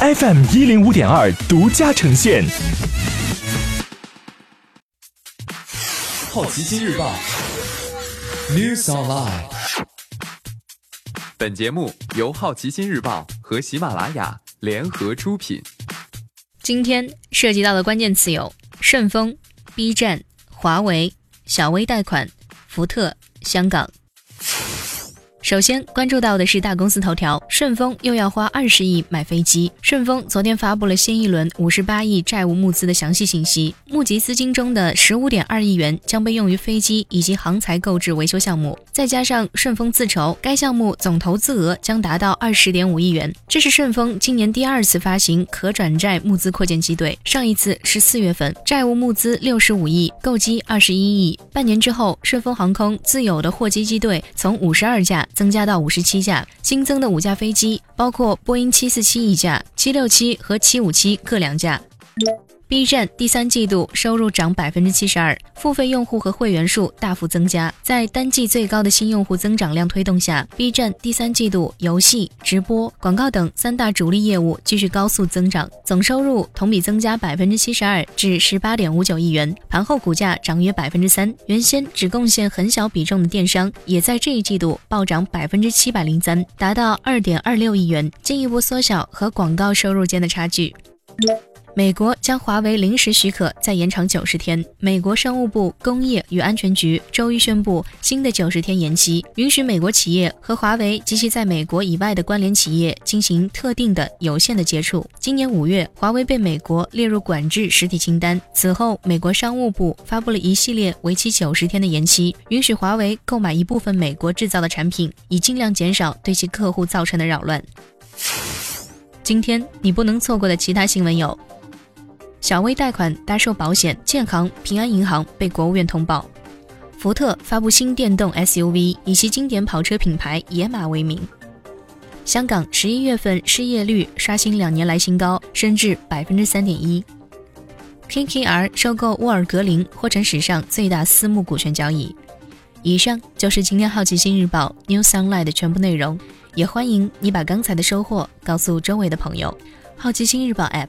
FM 一零五点二独家呈现。好奇心日报，News Online。本节目由好奇心日报和喜马拉雅联合出品。今天涉及到的关键词有：顺丰、B 站、华为、小微贷款、福特、香港。首先关注到的是大公司头条，顺丰又要花二十亿买飞机。顺丰昨天发布了新一轮五十八亿债务募资的详细信息，募集资金中的十五点二亿元将被用于飞机以及航材购置维修项目，再加上顺丰自筹，该项目总投资额将达到二十点五亿元。这是顺丰今年第二次发行可转债募资扩建机队，上一次是四月份，债务募资六十五亿，购机二十一亿。半年之后，顺丰航空自有的货机机队从五十二架。增加到五十七架，新增的五架飞机包括波音七四七一架，七六七和七五七各两架。B 站第三季度收入涨百分之七十二，付费用户和会员数大幅增加。在单季最高的新用户增长量推动下，B 站第三季度游戏、直播、广告等三大主力业务继续高速增长，总收入同比增加百分之七十二至十八点五九亿元。盘后股价涨约百分之三，原先只贡献很小比重的电商，也在这一季度暴涨百分之七百零三，达到二点二六亿元，进一步缩小和广告收入间的差距。美国将华为临时许可再延长九十天。美国商务部工业与安全局周一宣布，新的九十天延期，允许美国企业和华为及其在美国以外的关联企业进行特定的有限的接触。今年五月，华为被美国列入管制实体清单。此后，美国商务部发布了一系列为期九十天的延期，允许华为购买一部分美国制造的产品，以尽量减少对其客户造成的扰乱。今天你不能错过的其他新闻有。小微贷款搭售保险，建行、平安银行被国务院通报。福特发布新电动 SUV，以其经典跑车品牌野马为名。香港十一月份失业率刷新两年来新高，升至百分之三点一。KKR 收购沃尔格林，或成史上最大私募股权交易。以上就是今天好奇心日报 New Sunlight 的全部内容，也欢迎你把刚才的收获告诉周围的朋友。好奇心日报 App。